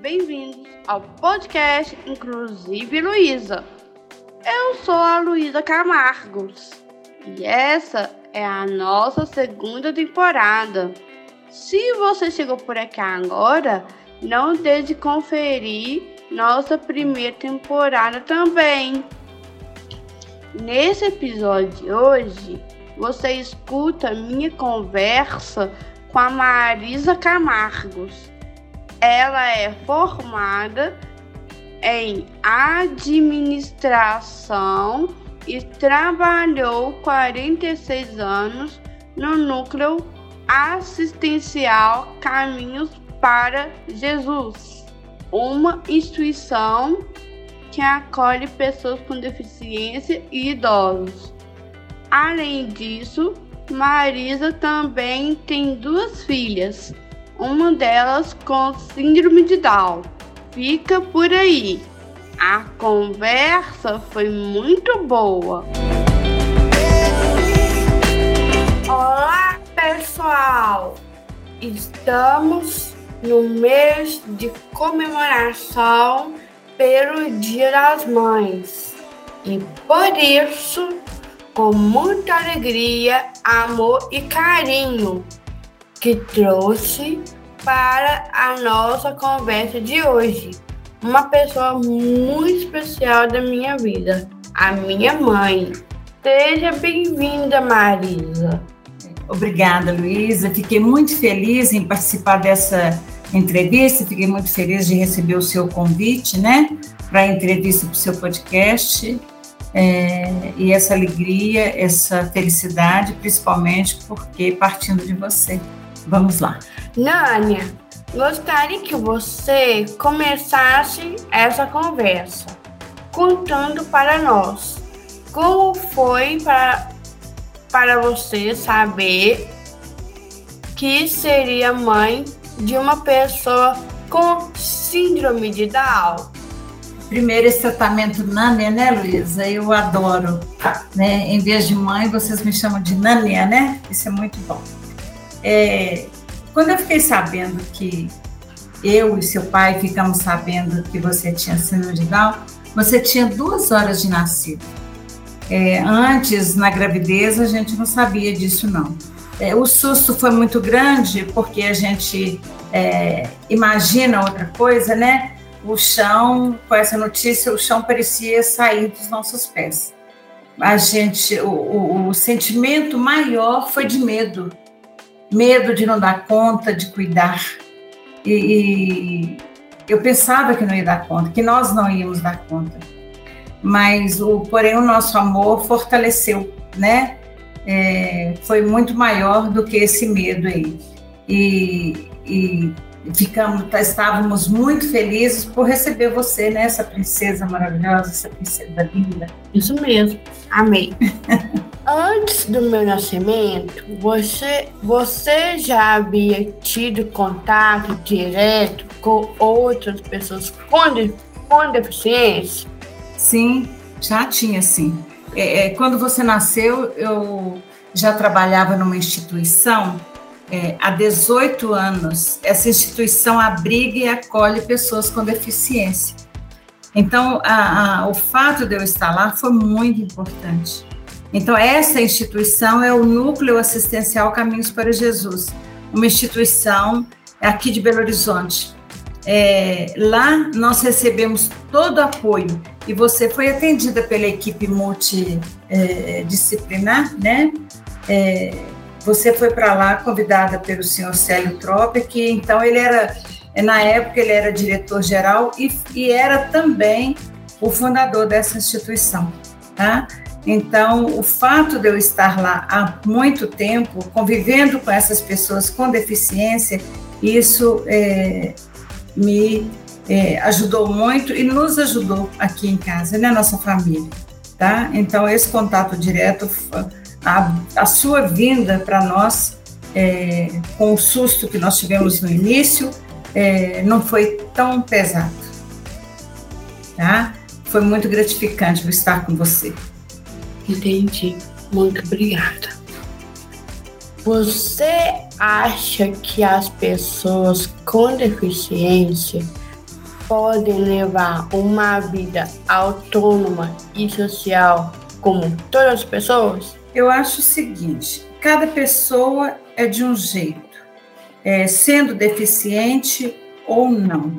Bem-vindos ao podcast Inclusive Luísa. Eu sou a Luísa Camargos e essa é a nossa segunda temporada. Se você chegou por aqui agora, não deixe de conferir nossa primeira temporada também. Nesse episódio de hoje, você escuta minha conversa com a Marisa Camargos. Ela é formada em administração e trabalhou 46 anos no núcleo assistencial Caminhos para Jesus, uma instituição que acolhe pessoas com deficiência e idosos. Além disso, Marisa também tem duas filhas, uma delas com síndrome de Down. Fica por aí. A conversa foi muito boa. Olá, pessoal! Estamos no mês de comemoração pelo Dia das Mães e por isso com muita alegria, amor e carinho que trouxe para a nossa conversa de hoje uma pessoa muito especial da minha vida, a minha mãe. Seja bem-vinda, Marisa. Obrigada, Luísa. Fiquei muito feliz em participar dessa entrevista, fiquei muito feliz de receber o seu convite, né, para a entrevista para o seu podcast é, e essa alegria, essa felicidade, principalmente porque partindo de você. Vamos lá. Nânia, gostaria que você começasse essa conversa contando para nós como foi para, para você saber que seria mãe de uma pessoa com síndrome de Down. Primeiro, esse tratamento Nânia, né, Luísa? Eu adoro. Né? Em vez de mãe, vocês me chamam de Nânia, né? Isso é muito bom. É, quando eu fiquei sabendo que eu e seu pai ficamos sabendo que você tinha síndrome de Down, você tinha duas horas de nascido. É, antes, na gravidez, a gente não sabia disso, não. É, o susto foi muito grande, porque a gente é, imagina outra coisa, né? o chão, com essa notícia, o chão parecia sair dos nossos pés. A gente, o, o, o sentimento maior foi de medo, medo de não dar conta, de cuidar. E, e, eu pensava que não ia dar conta, que nós não íamos dar conta. Mas o, porém, o nosso amor fortaleceu, né? É, foi muito maior do que esse medo aí. E, e ficamos, estávamos muito felizes por receber você, né, essa princesa maravilhosa, essa princesa linda. Isso mesmo, amei. Antes do meu nascimento, você, você já havia tido contato direto com outras pessoas com, de, com deficiência? Sim, já tinha sim. É, é, quando você nasceu, eu já trabalhava numa instituição é, há 18 anos, essa instituição abriga e acolhe pessoas com deficiência. Então, a, a, o fato de eu estar lá foi muito importante. Então, essa instituição é o Núcleo Assistencial Caminhos para Jesus, uma instituição aqui de Belo Horizonte. É, lá nós recebemos todo o apoio e você foi atendida pela equipe multidisciplinar, né? É, você foi para lá convidada pelo senhor Célio Trope, que então ele era, na época, ele era diretor-geral e, e era também o fundador dessa instituição. Tá? Então, o fato de eu estar lá há muito tempo, convivendo com essas pessoas com deficiência, isso é, me é, ajudou muito e nos ajudou aqui em casa, né, nossa família, tá? Então esse contato direto, a, a sua vinda para nós, é, com o susto que nós tivemos no início, é, não foi tão pesado, tá? Foi muito gratificante estar com você. Entendi. Muito obrigada. Você acha que as pessoas com deficiência podem levar uma vida autônoma e social como todas as pessoas? Eu acho o seguinte: cada pessoa é de um jeito, é, sendo deficiente ou não.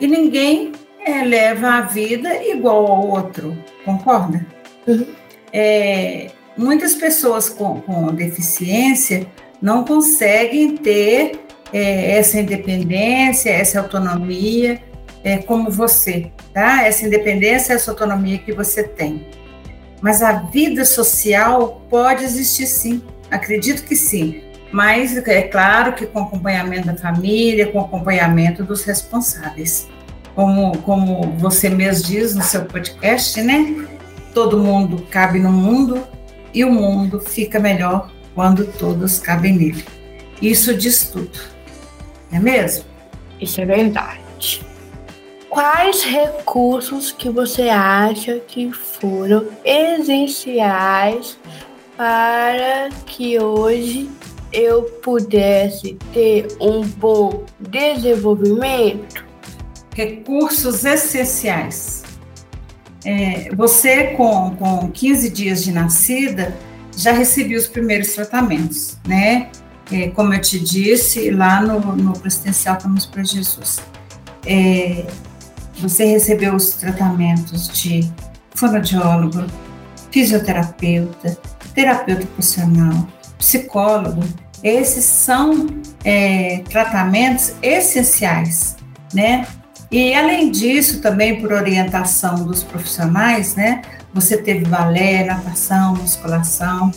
E ninguém é, leva a vida igual ao outro, concorda? Uhum. É, muitas pessoas com, com, deficiência não conseguem ter é, essa independência, essa autonomia é, como você, tá? Essa independência, essa autonomia que você tem. Mas a vida social pode existir sim, acredito que sim. Mas é claro que com acompanhamento da família, com acompanhamento dos responsáveis. Como, como você mesmo diz no seu podcast, né? Todo mundo cabe no mundo e o mundo fica melhor quando todos cabem nele. Isso diz tudo, não é mesmo? Isso é verdade. Quais recursos que você acha que foram essenciais para que hoje eu pudesse ter um bom desenvolvimento? Recursos essenciais. É, você, com, com 15 dias de nascida, já recebeu os primeiros tratamentos, né? É, como eu te disse, lá no, no Presidencial Caminhos para Jesus. É, você recebeu os tratamentos de fonoaudiólogo, fisioterapeuta, terapeuta ocupacional, psicólogo. Esses são é, tratamentos essenciais, né? E além disso, também por orientação dos profissionais, né? Você teve balé, natação, musculação.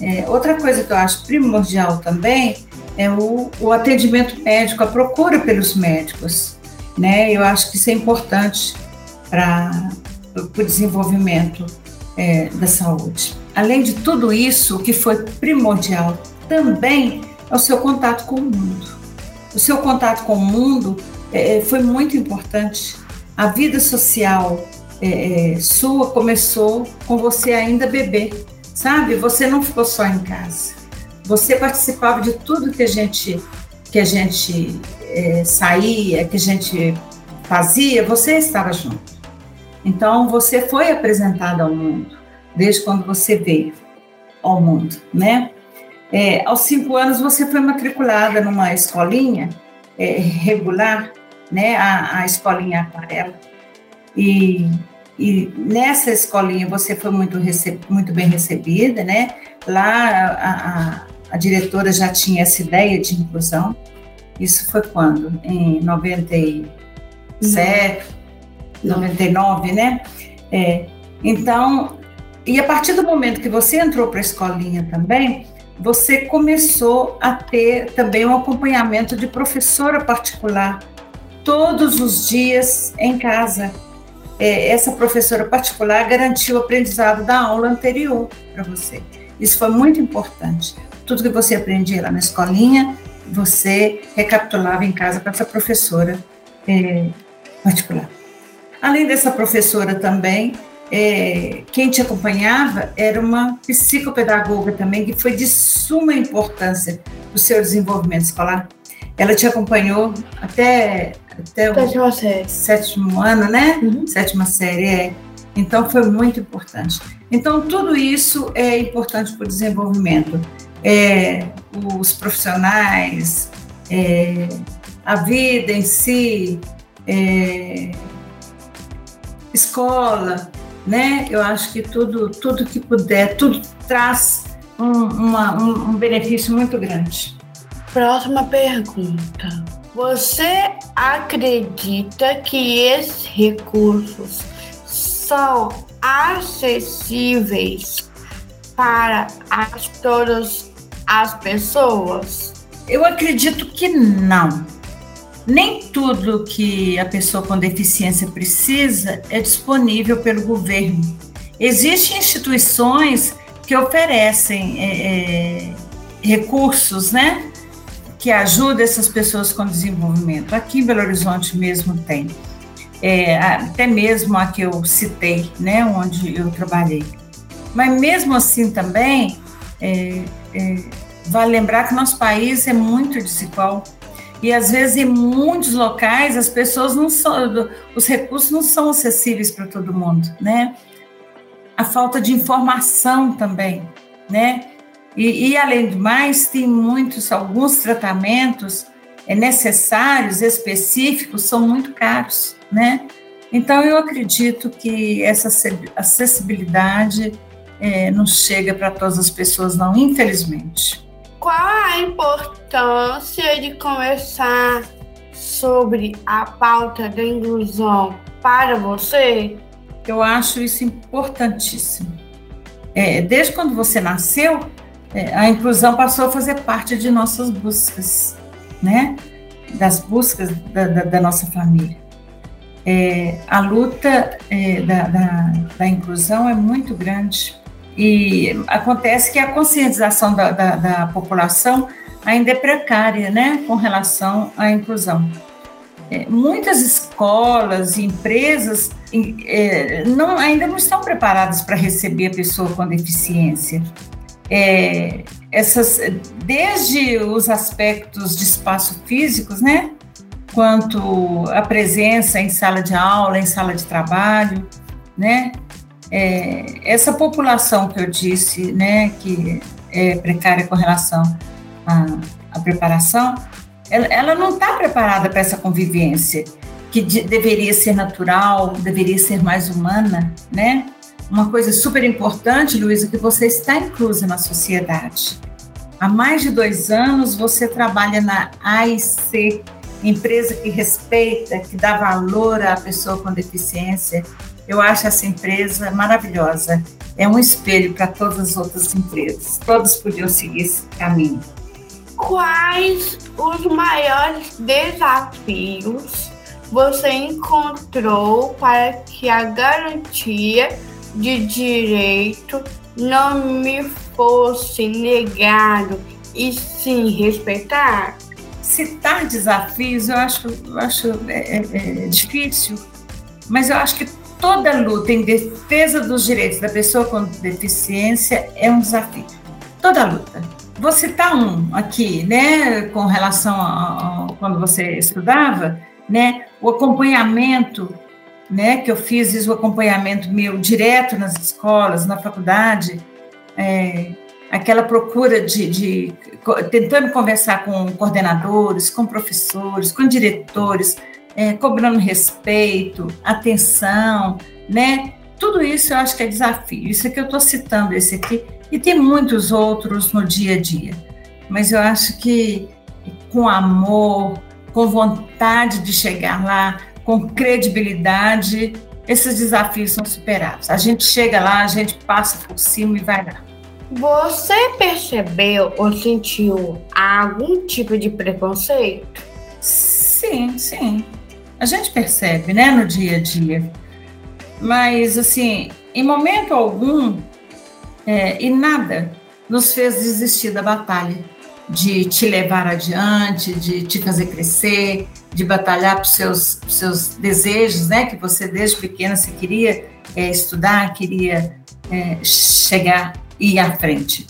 É, outra coisa que eu acho primordial também é o, o atendimento médico, a procura pelos médicos né? Eu acho que isso é importante para o desenvolvimento é, da saúde. Além de tudo isso, o que foi primordial também é o seu contato com o mundo. O seu contato com o mundo é, é foi muito importante. A vida social é, é, sua começou com você ainda bebê, sabe? Você não ficou só em casa. Você participava de tudo que a gente que a gente é, saía, que a gente fazia, você estava junto. Então, você foi apresentado ao mundo, desde quando você veio ao mundo, né? É, aos cinco anos, você foi matriculada numa escolinha é, regular, né? A, a escolinha aquarela. E, e nessa escolinha você foi muito, muito bem recebida, né? Lá a, a, a diretora já tinha essa ideia de inclusão. Isso foi quando? Em 97, Não. 99, né? É, então, e a partir do momento que você entrou para a escolinha também, você começou a ter também um acompanhamento de professora particular todos os dias em casa. É, essa professora particular garantiu o aprendizado da aula anterior para você. Isso foi muito importante. Tudo que você aprendia lá na escolinha, você recapitulava em casa com essa professora é, particular. Além dessa professora também, é, quem te acompanhava era uma psicopedagoga também, que foi de suma importância para o seu desenvolvimento escolar. Ela te acompanhou até, até o série. sétimo ano, né? Uhum. Sétima série, é. Então, foi muito importante. Então, tudo isso é importante para o desenvolvimento é, os profissionais, é, a vida em si, é, escola, né? Eu acho que tudo, tudo que puder, tudo traz um, uma, um, um benefício muito grande. Próxima pergunta. Você acredita que esses recursos são acessíveis para as, todas as pessoas? Eu acredito que não. nem tudo que a pessoa com deficiência precisa é disponível pelo governo. Existem instituições que oferecem é, é, recursos, né? Que ajudam essas pessoas com desenvolvimento. Aqui em Belo Horizonte mesmo tem. É, até mesmo a que eu citei, né? Onde eu trabalhei. Mas mesmo assim também, é, é, vale lembrar que nosso país é muito desigual e às vezes em muitos locais as pessoas não são, os recursos não são acessíveis para todo mundo, né? A falta de informação também, né? E, e além do mais, tem muitos, alguns tratamentos é, necessários, específicos, são muito caros, né? Então eu acredito que essa acessibilidade é, não chega para todas as pessoas, não, infelizmente. Qual a importância de conversar sobre a pauta da inclusão para você? Eu acho isso importantíssimo. É, desde quando você nasceu, é, a inclusão passou a fazer parte de nossas buscas, né? Das buscas da, da, da nossa família. É, a luta é, da, da, da, inclusão é muito grande. E acontece que a conscientização da, da, população ainda é precária, né, com relação à inclusão. É, muitas escolas e empresas é, não, ainda não estão preparadas para receber a pessoa com deficiência. É, essas, desde os aspectos de espaço físicos, né, quanto a presença em sala de aula, em sala de trabalho, né, é, essa população que eu disse, né, que é precária com relação à, à preparação, ela, ela não está preparada para essa convivência que de, deveria ser natural, deveria ser mais humana, né? Uma coisa super importante, Luísa, que você está inclusa na sociedade. Há mais de dois anos você trabalha na AIC, empresa que respeita, que dá valor à pessoa com deficiência, eu acho essa empresa maravilhosa. É um espelho para todas as outras empresas. Todas podiam seguir esse caminho. Quais os maiores desafios você encontrou para que a garantia de direito não me fosse negado e sim respeitar? Citar desafios eu acho, eu acho é, é, é difícil, mas eu acho que toda luta em defesa dos direitos da pessoa com deficiência é um desafio. Toda luta. Vou citar um aqui, né, com relação a, a quando você estudava, né, o acompanhamento, né, que eu fiz o acompanhamento meu direto nas escolas, na faculdade, é, aquela procura de, de, tentando conversar com coordenadores, com professores, com diretores, é, cobrando respeito, atenção, né? Tudo isso eu acho que é desafio. Isso é que eu estou citando esse aqui, e tem muitos outros no dia a dia. Mas eu acho que com amor, com vontade de chegar lá, com credibilidade, esses desafios são superados. A gente chega lá, a gente passa por cima e vai lá. Você percebeu ou sentiu algum tipo de preconceito? Sim, sim a gente percebe, né, no dia a dia. Mas, assim, em momento algum, é, e nada nos fez desistir da batalha, de te levar adiante, de te fazer crescer, de batalhar para os seus, seus desejos, né, que você desde pequena você queria é, estudar, queria é, chegar e ir à frente.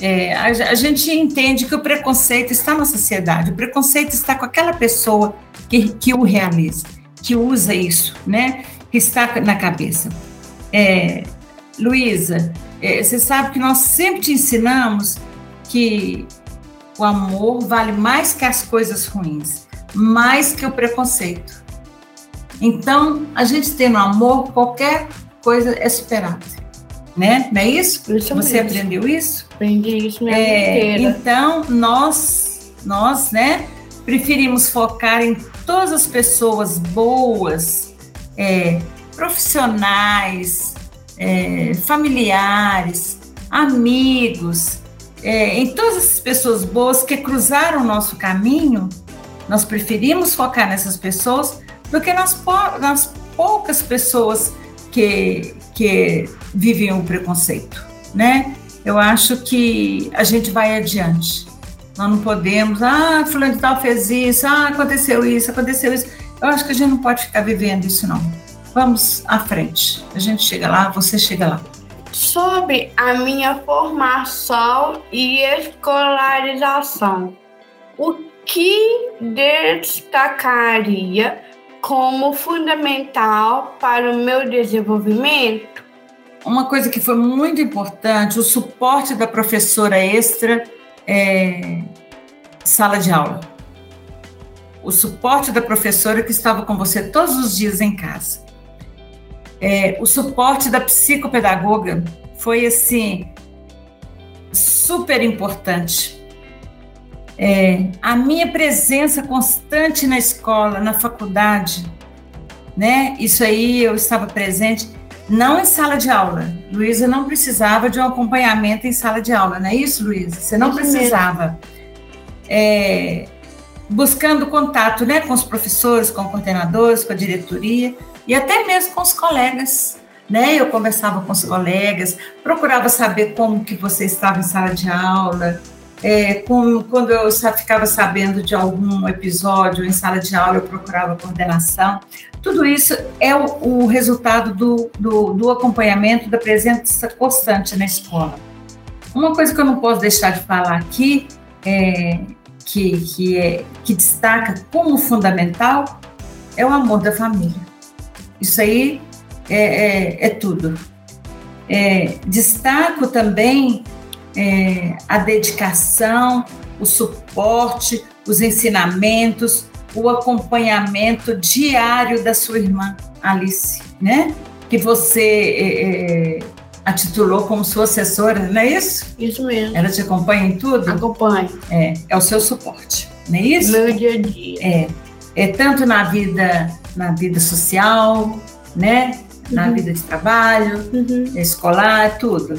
É, a, a, gente entende que o preconceito está na sociedade, o preconceito está com aquela pessoa que, que o realiza, que usa isso, né? Que está na cabeça. É, Luísa, é, você sabe que nós sempre te ensinamos que o amor vale mais que as coisas ruins, mais que o preconceito. Então, a gente tem no amor, qualquer coisa é superada. Né? Não é isso? isso Você mesmo. aprendeu isso? Aprendi isso minha é, inteira. Então, nós, nós, né, preferimos focar em todas as pessoas boas, é, profissionais, é, familiares, amigos, é, em todas as pessoas boas que cruzaram o nosso caminho Nós preferimos focar nessas pessoas do que nas, nas poucas pessoas que, que vivem o preconceito, né? Eu acho que a gente vai adiante. Nós não podemos, ah, fulano de tal fez isso, ah, aconteceu isso, aconteceu isso. Eu acho que a gente não pode ficar vivendo isso, não. Vamos à frente. A gente chega lá, você chega lá. Sobre a minha formação e escolarização, o que destacaria como fundamental para o meu desenvolvimento? Uma coisa que foi muito importante, o suporte da professora extra é, sala de aula. O suporte da professora que estava com você todos os dias em casa. É, o suporte da psicopedagoga foi assim super importante. É, a minha presença constante na escola, na faculdade, né? Isso aí eu estava presente, não em sala de aula. Luísa não precisava de um acompanhamento em sala de aula, não é isso, Luísa? Você não precisava. É, buscando contato, né, com os professores, com coordenadores, com a diretoria e até mesmo com os colegas. Né? Eu conversava com os colegas, procurava saber como que você estava em sala de aula, é, com, quando eu ficava sabendo de algum episódio em sala de aula, eu procurava coordenação. Tudo isso é o, o resultado do, do, do, acompanhamento, da presença constante na escola. Uma coisa que eu não posso deixar de falar aqui, é, que, que, é, que destaca como fundamental, é o amor da família. Isso aí é, é, é tudo. É, destaco também é, a dedicação, o suporte, os ensinamentos, o acompanhamento diário da sua irmã Alice, né? Que você é, é, a titulou como sua assessora, não é isso? Isso mesmo. Ela te acompanha em tudo? Acompanha. É, é o seu suporte, não é isso? Meu dia a dia. É, é tanto na vida, na vida social, né? Na uhum. vida de trabalho, uhum. escolar, tudo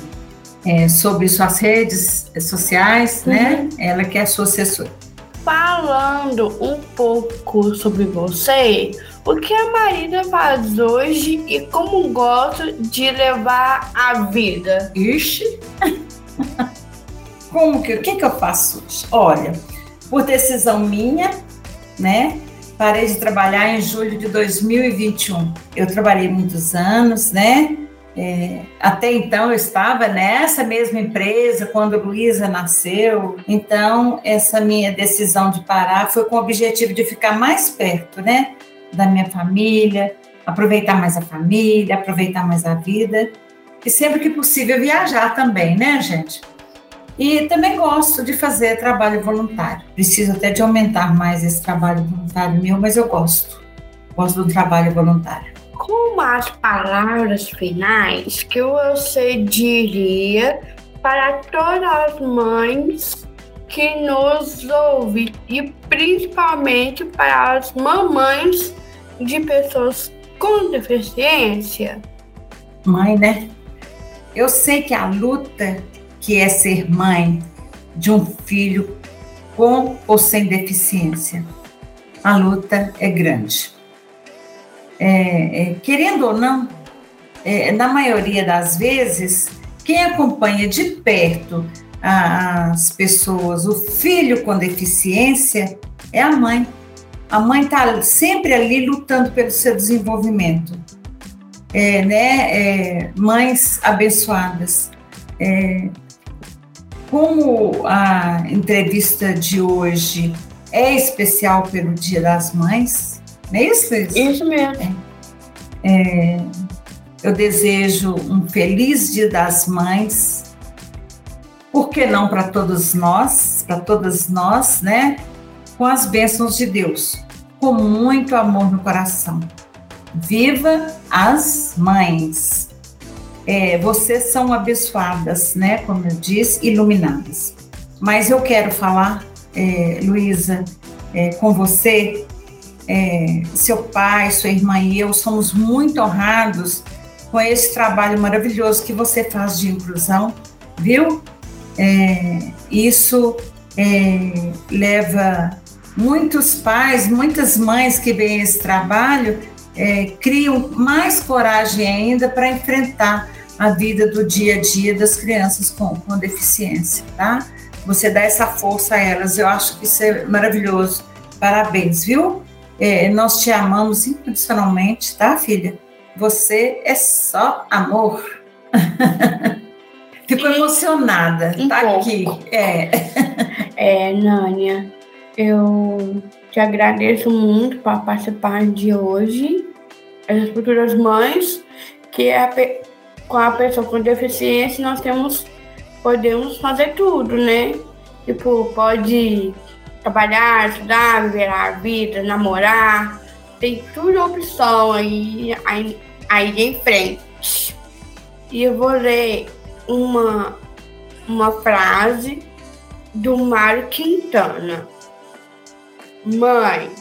é, sobre suas redes sociais, né? uhum. né? Ela que é sua assessora. Falando um pouco sobre você, o que a Marina faz hoje e como gosta de levar a vida? Ixi! como que, o que, que eu faço hoje? Olha, por decisão minha, né? Parei de trabalhar em julho de 2021. Eu trabalhei muitos anos, né? É, até então eu estava nessa mesma empresa quando Luísa nasceu, então essa minha decisão de parar foi com o objetivo de ficar mais perto, né, da minha família, aproveitar mais a família, aproveitar mais a vida e sempre que possível viajar também, né, gente? E também gosto de fazer trabalho voluntário. Preciso até de aumentar mais esse trabalho voluntário meu, mas eu gosto. Gosto do trabalho voluntário com as palavras finais que você diria para todas as mães que nos ouvem e principalmente para as mamães de pessoas com deficiência? Mãe, né? Eu sei que a luta que é ser mãe de um filho com ou sem deficiência, a luta é grande é, é, querendo ou não, é, na maioria das vezes, quem acompanha de perto as pessoas, o filho com deficiência, é a mãe. A mãe está sempre ali lutando pelo seu desenvolvimento. É, né? É, mães abençoadas. É, como a entrevista de hoje é especial pelo Dia das Mães, não é isso, Isso, isso mesmo. É. É, eu desejo um feliz Dia das Mães. Por que não para todos nós, para todas nós, né? Com as bênçãos de Deus, com muito amor no coração. Viva as mães! É, vocês são abençoadas, né? Como eu disse, iluminadas. Mas eu quero falar, é, Luísa, é, com você é, seu pai, sua irmã e eu somos muito honrados com esse trabalho maravilhoso que você faz de inclusão, viu? É, isso é, leva muitos pais, muitas mães que veem esse trabalho é, criam mais coragem ainda para enfrentar a vida do dia a dia das crianças com, com deficiência, tá? Você dá essa força a elas, eu acho que isso é maravilhoso. Parabéns, viu? É, nós te amamos incondicionalmente, tá, filha? Você é só amor. Fico emocionada, um tá pouco. aqui. É. é, Nânia, eu te agradeço muito por participar de hoje. As futuras mães, que é a, com a pessoa com deficiência nós temos, podemos fazer tudo, né? Tipo, pode trabalhar, estudar, viver a vida, namorar, tem tudo opção aí, aí, aí em frente. E eu vou ler uma, uma frase do Mário Quintana. Mãe,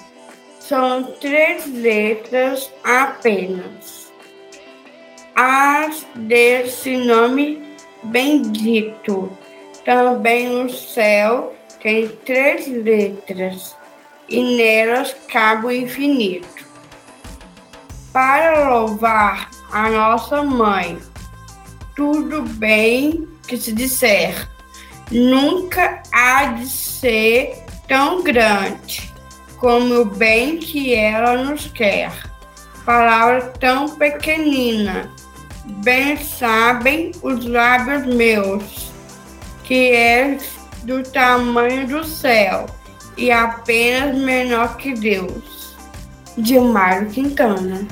são três letras apenas. As desse nome bendito. Também no céu tem três letras e nelas cabe o infinito. Para louvar a nossa mãe, tudo bem que se disser, nunca há de ser tão grande como o bem que ela nos quer. Palavra tão pequenina, bem sabem os lábios meus, que é do tamanho do céu e apenas menor que Deus. De Mário Quintana.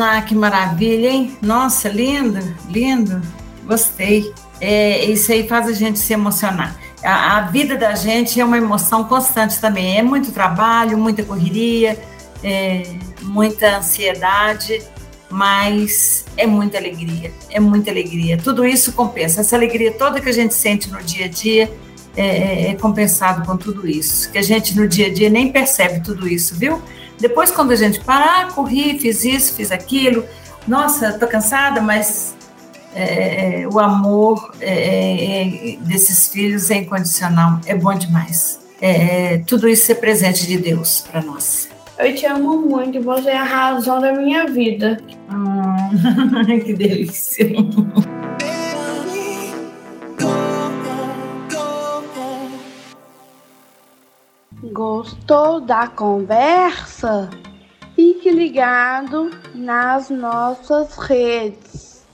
Ah, que maravilha, hein? Nossa, lindo, lindo. Gostei. É, isso aí faz a gente se emocionar. A, a, vida da gente é uma emoção constante também. É muito trabalho, muita correria, é, muita ansiedade, mas é muita alegria. É muita alegria. Tudo isso compensa. Essa alegria toda que a gente sente no dia a dia é, é, é compensado com tudo isso. Que a gente no dia a dia nem percebe tudo isso, viu? Depois, quando a gente para, ah, corri, fiz isso, fiz aquilo, nossa, tô cansada, mas é, é, o amor é, desses filhos é incondicional, é bom demais. É, tudo isso é presente de Deus para nós. Eu te amo muito, você é a razão da minha vida. Ah, que delícia. Gostou da conversa? Fique ligado nas nossas redes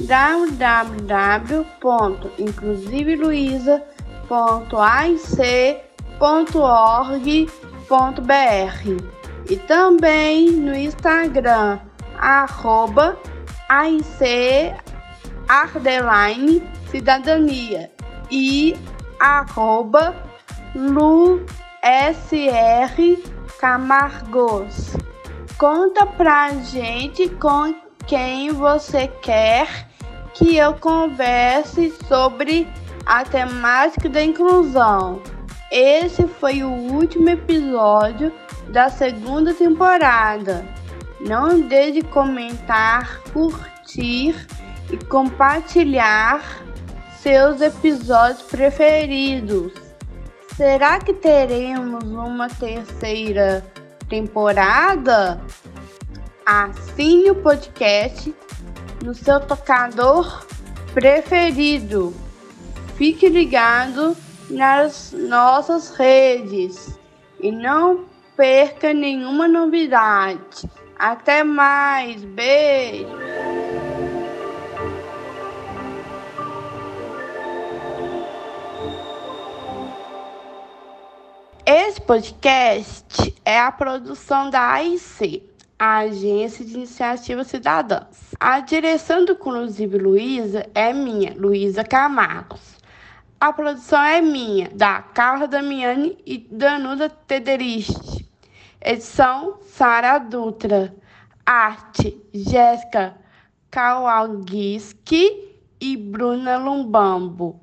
www.inclusiveluiza.aic.org.br e também no Instagram, arroba AIC Ardeline Cidadania e arroba Lu SR Camargos. Conta pra gente com quem você quer que eu converse sobre a temática da inclusão. Esse foi o último episódio da segunda temporada. Não deixe de comentar, curtir e compartilhar seus episódios preferidos. Será que teremos uma terceira temporada? Assine o podcast no seu tocador preferido. Fique ligado nas nossas redes e não perca nenhuma novidade. Até mais, beijo! Esse podcast é a produção da AIC a Agência de Iniciativa Cidadãs. A direção do Inclusive Luiza é minha, Luísa Camargos. A produção é minha, da Carla Damiani e Danuda Tederich. Edição Sara Dutra. Arte Jéssica Kawalgiski e Bruna Lumbambo.